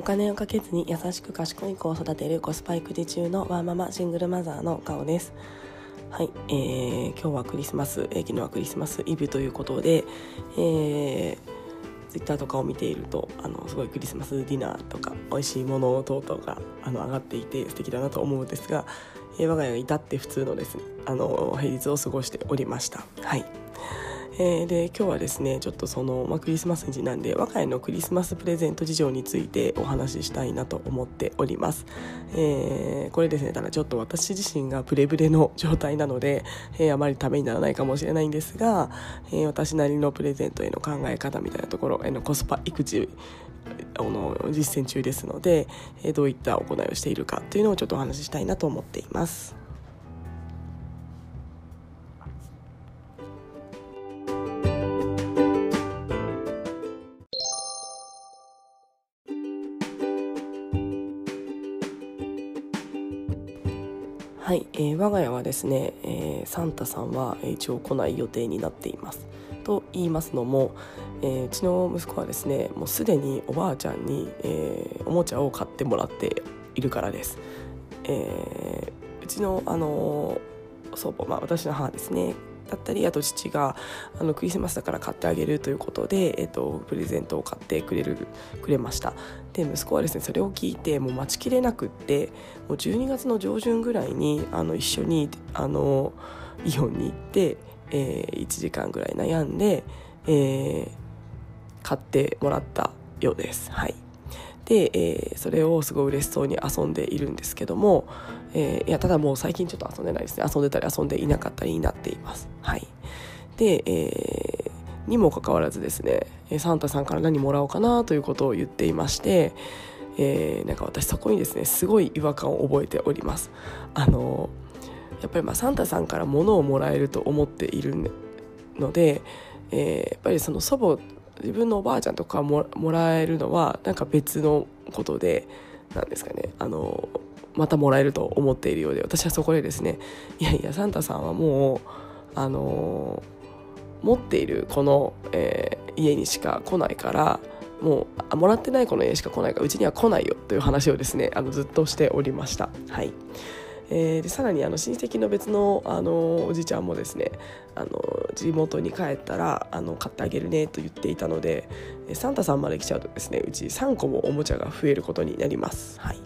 お金をかけずに優しく賢い子を育てるコスパ育児中のワーママシングルマザーの顔です。はい、えー、今日はクリスマス、えー、昨日はクリスマスイブということで、えー、ツイッターとかを見ているとあのすごいクリスマスディナーとか美味しいもの等々があの上がっていて素敵だなと思うんですが、えー、我が家が至って普通のですねあの平日を過ごしておりました。はい。えー、で今日はですねちょっとその、まあ、クリスマス時なんで我が家のクリスマスプレゼント事情についてお話ししたいなと思っております、えー、これですねただちょっと私自身がブレブレの状態なので、えー、あまりためにならないかもしれないんですが、え私なりのプレゼントへの考え方みたいなところへのコスパ育児の実践中ですので、えどういった行いをしているかというのをちょっとお話ししたいなと思っています。はい、えー、我が家はですね、えー、サンタさんは一応来ない予定になっています。と言いますのも、えー、うちの息子はですねもうすでにおばあちゃんに、えー、おもちゃを買ってもらっているからです。えー、うちの、あの祖母、まあ、私の母ですねだったりあと父があのクリスマスだから買ってあげるということで、えーと、プレゼントを買ってくれるくれましたで息子はですねそれを聞いてもう待ちきれなくってもう12月の上旬ぐらいにあの一緒にあのイオンに行って、えー、1時間ぐらい悩んで、えー、買ってもらったようです。はいで、えー、それをすごい嬉しそうに遊んでいるんですけども、えー、いやただもう最近ちょっと遊んでないですね。遊んでたり遊んでいなかったりになっています。はい。で、えー、にもかかわらずですねサンタさんから何もらおうかなということを言っていましてえー、なんか私そこにですねすごい違和感を覚えております。あのやっぱりまあサンタさんから物をもらえると思っているので、えー、やっぱりその祖母自分のおばあちゃんとかもらえるのはなんか別のことでなんですかねあのまたもらえると思っているようで私はそこでですね いやいやサンタさんはもうあの持っているこの、えー、家にしか来ないからもうもらってないこの家しか来ないからうちには来ないよという話をですねあのずっとしておりました。はいえー、でさらにあの親戚の別のあのおじちゃんもですねあの地元に帰ったらあの買ってあげるねと言っていたのでサンタさんまで来ちゃうとですねうち3個もおもちゃが増えることになります。はい、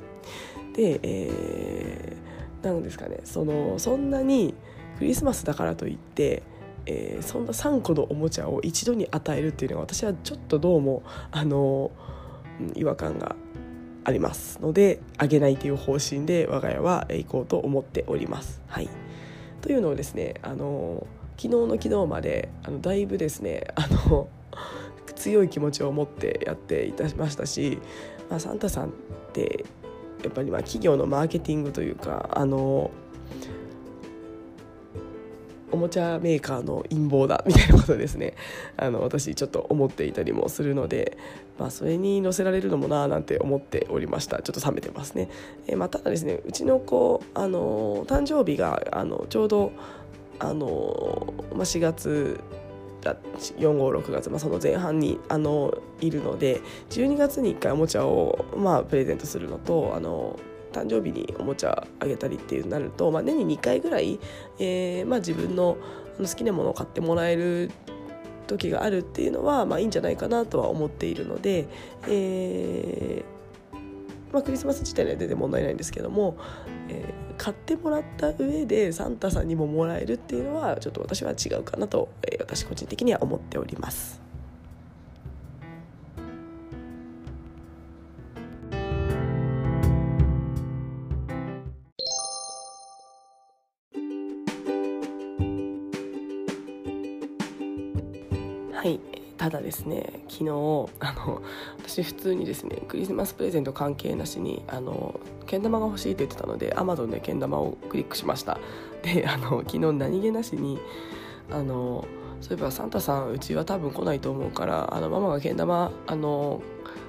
で、えー、なんですかねそのそんなにクリスマスだからといって、えー、そんな3個のおもちゃを一度に与えるっていうのが私はちょっとどうもあの違和感がありますのであげないという方針で我が家は行こうと思っております。はい、というのをですねあの昨日の昨日まであのだいぶですね あの強い気持ちを持ってやっていたしましたし、まあ、サンタさんってやっぱりま企業のマーケティングというかあのおもちゃメーカーの陰謀だみたいなことですね。あの私ちょっと思っていたりもするので、まあ、それに載せられるのもななんて思っておりました。ちょっと冷めてますね、えー、まあ、ただですねうちの子あの誕生日があのちょうどあの、まあ、4月456月、まあ、その前半にあのいるので12月に1回おもちゃを、まあ、プレゼントするのとあの誕生日におもちゃあげたりっていうなると、まあ、年に2回ぐらい、えーまあ、自分の好きなものを買ってもらえる時があるっていうのは、まあ、いいんじゃないかなとは思っているので、えーまあ、クリスマス自体には全然問題ないんですけども、えー、買ってもらった上でサンタさんにももらえるっていうのはちょっと私は違うかなと、えー、私個人的には思っております。だですね昨日あの私普通にですねクリスマスプレゼント関係なしにあのけん玉が欲しいって言ってたのでアマゾンでけん玉をクリックしました。であの昨日何気なしにあのそういえばサンタさんうちは多分来ないと思うからあのママがけん玉あの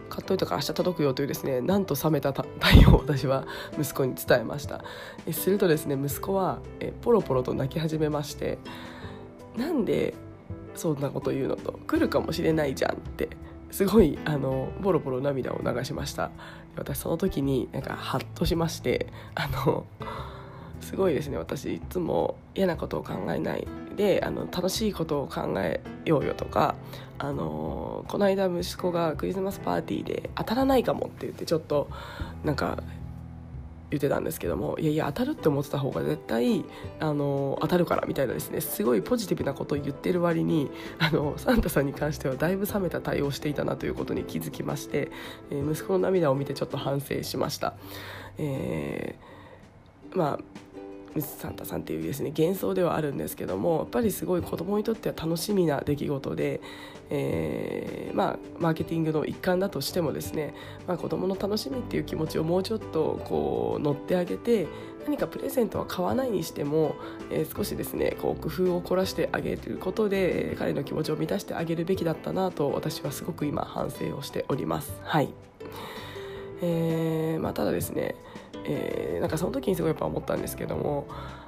買っといたから明日届くよというですねなんと冷めた対応を 私は息子に伝えました。えするとですね息子はえポロポロと泣き始めましてなんでそんなこと言うのと。来るかもしれないじゃんって。すごいあのボロボロ涙を流しました。私その時になんかハッとしましてあのすごいですね。私いつも嫌なことを考えないであの楽しいことを考えようよとかあのこの間息子がクリスマスパーティーで当たらないかもって言ってちょっとなんか言ってたんですけどもいやいや当たるって思ってた方が絶対あの当たるからみたいなですねすごいポジティブなことを言ってる割にあのサンタさんに関してはだいぶ冷めた対応をしていたなということに気づきまして、えー、息子の涙を見てちょっと反省しました。えー、まあミスサンタさんっていうですね幻想ではあるんですけどもやっぱりすごい子供にとっては楽しみな出来事で、えー、まあ、マーケティングの一環だとしてもですね、まあ、子供の楽しみっていう気持ちをもうちょっとこう乗ってあげて何かプレゼントは買わないにしても、えー、少しですねこう工夫を凝らしてあげることで、彼の気持ちを満たしてあげるべきだったなと私はすごく今反省をしております。はいえーまあ、ただですねえー、なんかその時にすごいやっぱ思ったんですけども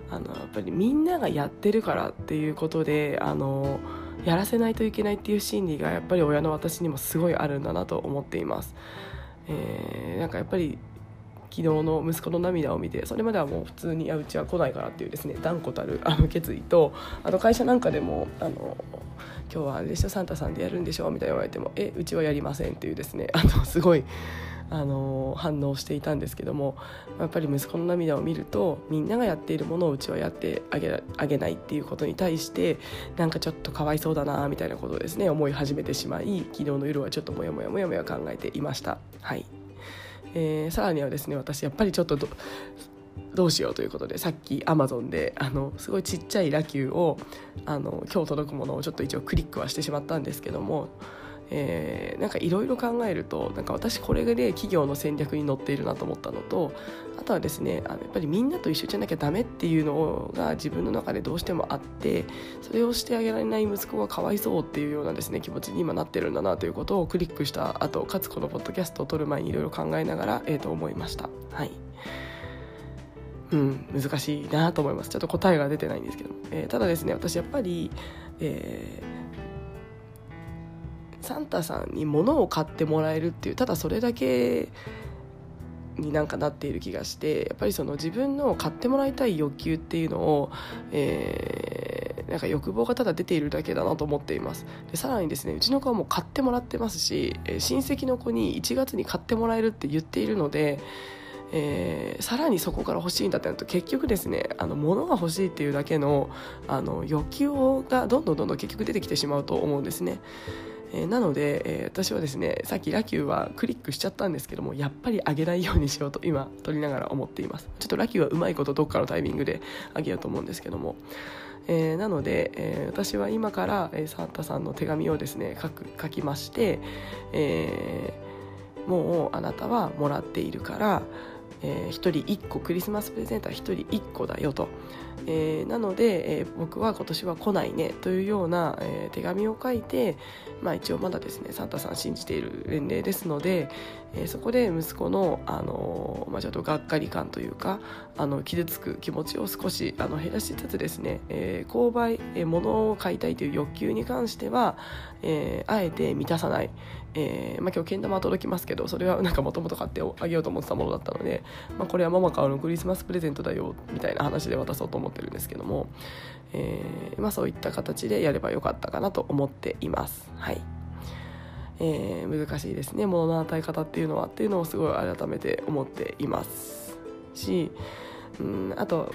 あのやっぱりみんながやってるからっていうことであのやらせないといけないっていう心理がやっぱり親の私にもすごいあるんだなと思っています。えー、なんかやっぱり昨日の息子の涙を見てそれまではもう普通に「うちは来ないから」っていうですね断固たるあの決意とあの会社なんかでもあの「今日はあれでしょサンタさんでやるんでしょ」みたいな言われても「えうちはやりません」っていうですねあのすごいあの反応していたんですけどもやっぱり息子の涙を見るとみんながやっているものをうちはやってあげあげないっていうことに対してなんかちょっとかわいそうだなみたいなことをですね思い始めてしまい昨日の夜はちょっともやもやもやもや考えていました。はいえー、さらにはですね私やっぱりちょっとどうしようということでさっきアマゾンであのすごいちっちゃいラキューをあの今日届くものをちょっと一応クリックはしてしまったんですけどもえー、なんかいろいろ考えるとなんか私これで企業の戦略に乗っているなと思ったのとあとはですねあのやっぱりみんなと一緒じゃなきゃダメっていうのが自分の中でどうしてもあってそれをしてあげられない息子がかわいそうっていうようなですね気持ちに今なってるんだなということをクリックした後かつこのポッドキャストを撮る前にいろいろ考えながら、えー、と思いました。はい。うん、難しいなと思います。ちょっと答えが出てないんですけど、えー、ただですね私やっぱり、えーサンタさんに物を買ってもらえるっていうただそれだけになんかなっている気がしてやっぱりその自分の買ってもらいたい欲求っていうのを、えー、なんか欲望がただ出ているだけだなと思っていますでさらにですねうちの子はもう買ってもらってますし、え親戚の子に1月に買ってもらえるって言っているのでえー、さらにそこから欲しいんだってなると結局ですねあの物が欲しいっていうだけのあの欲求がどんどんどんどん結局出てきてしまうと思うんですね。えー、なので、えー、私はですねさっきラキューはクリックしちゃったんですけどもやっぱり上げないようにしようと今撮りながら思っています。ちょっとラキューはうまいことどっかのタイミングで上げようと思うんですけども、えー、なので、え私は今から、えサンタさんの手紙をですね書く書きまして、えもうあなたはもらっているからえー、1人1個クリスマスプレゼントは1人1個だよと、えー、なので、えー、僕は今年は来ないねというような、えー、手紙を書いて、まあ、一応まだですねサンタさん信じている年齢ですので、えー、そこで息子の、あのまあ、ちょっとがっかり感というかあの傷つく気持ちを少しあの減らしつつですね、えー、購買、えー、物を買いたいという欲求に関しては、えー、あえて満たさない、えーまあ、今日けん玉は届きますけどそれはなんかもともと買ってあげようと思ってたものだったので、まあ、これはママからのクリスマスプレゼントだよみたいな話で渡そうと思ってるんですけども、えーまあ、そういった形でやればよかったかなと思っています。はいえー、難しいですね物の与え方っていうのはっていうのをすごい改めて思っていますし、うん、あと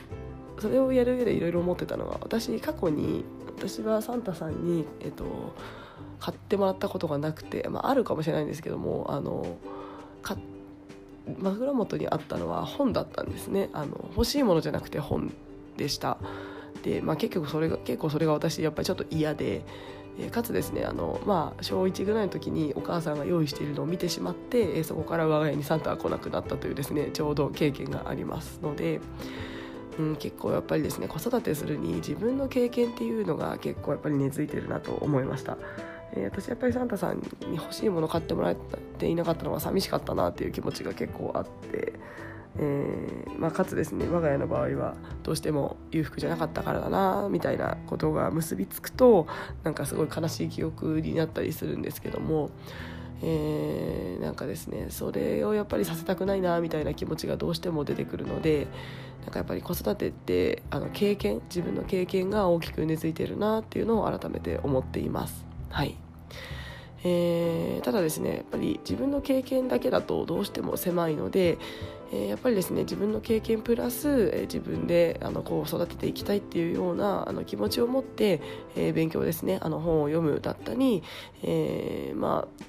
それをやる上でいろいろ思ってたのは私過去に私はサンタさんに、えっと、買ってもらったことがなくて、まあ、あるかもしれないんですけどもあの枕元にあったのは本だったんですねあの欲しいものじゃなくて本でしたで、まあ、結局それが結構それが私やっぱりちょっと嫌でえかつですねあの、まあ、小1ぐらいの時にお母さんが用意しているのを見てしまって、えそこから我が家にサンタが来なくなったというですねちょうど経験がありますので、うん、結構やっぱりですね子育てするに自分の経験っていうのが結構やっぱり根付いてるなと思いました。えー、私やっぱりサンタさんに欲しいもの買ってもらっていなかったのが寂しかったなっていう気持ちが結構あってえーまあ、かつですね我が家の場合はどうしても裕福じゃなかったからだなみたいなことが結びつくとなんかすごい悲しい記憶になったりするんですけども、えー、なんかですねそれをやっぱりさせたくないなみたいな気持ちがどうしても出てくるのでなんかやっぱり子育てってあの経験自分の経験が大きく根付いてるなっていうのを改めて思っています。はい。えー、ただですねやっぱり自分の経験だけだとどうしても狭いので、えー、やっぱりですね自分の経験プラス、えー、自分であのこう育てていきたいっていうようなあの気持ちを持って、え、勉強ですねあの本を読むだったり、え、まあ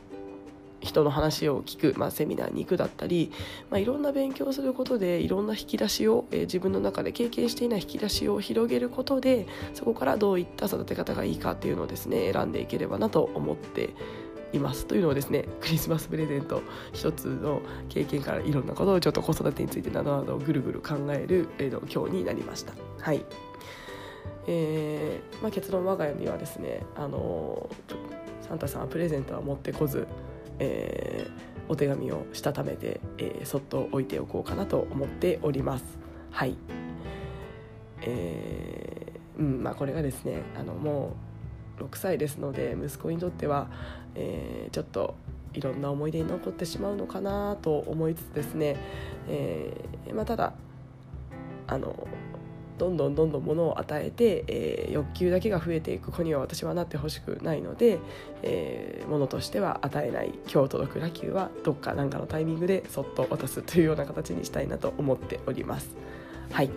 人の話を聞く、まあ、セミナーに行くだったり、まあ、いろんな勉強をすることでいろんな引き出しを、えー、自分の中で経験していない引き出しを広げることでそこからどういった育て方がいいかっていうのをですね選んでいければなと思っていますというのをですねクリスマスプレゼント一つの経験からいろんなことをちょっと子育てについてなどなどぐるぐる考える、えー、今日になりました。はいえーまあ、結論我が家にはですね、あのサンタさんはプレゼントは持ってこず、えー、お手紙をしたためて、えー、そっと置いておこうかなと思っております。はいえーうんまあ、これがですねあのもう6歳ですので息子にとっては、えー、ちょっといろんな思い出に残ってしまうのかなと思いつつですね、えーまあ、ただあのどんどんどんどん物を与えて、えー、欲求だけが増えていく子には私はなってほしくないので、えー、物としては与えない今日届くラキューはどっか何かのタイミングでそっと渡すというような形にしたいなと思っております。はい。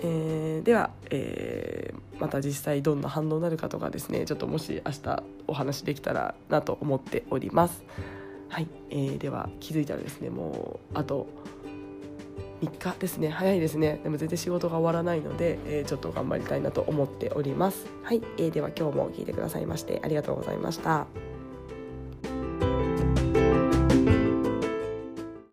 えー、では、えー、また実際どんな反応になるかとかですねちょっともし明日お話できたらなと思っております。はい、えー、では気づいたらですねもうあと3日ですね。早いですね。でも全然仕事が終わらないので、えー、ちょっと頑張りたいなと思っております。はい、えー、では今日も聞いてくださいましてありがとうございました。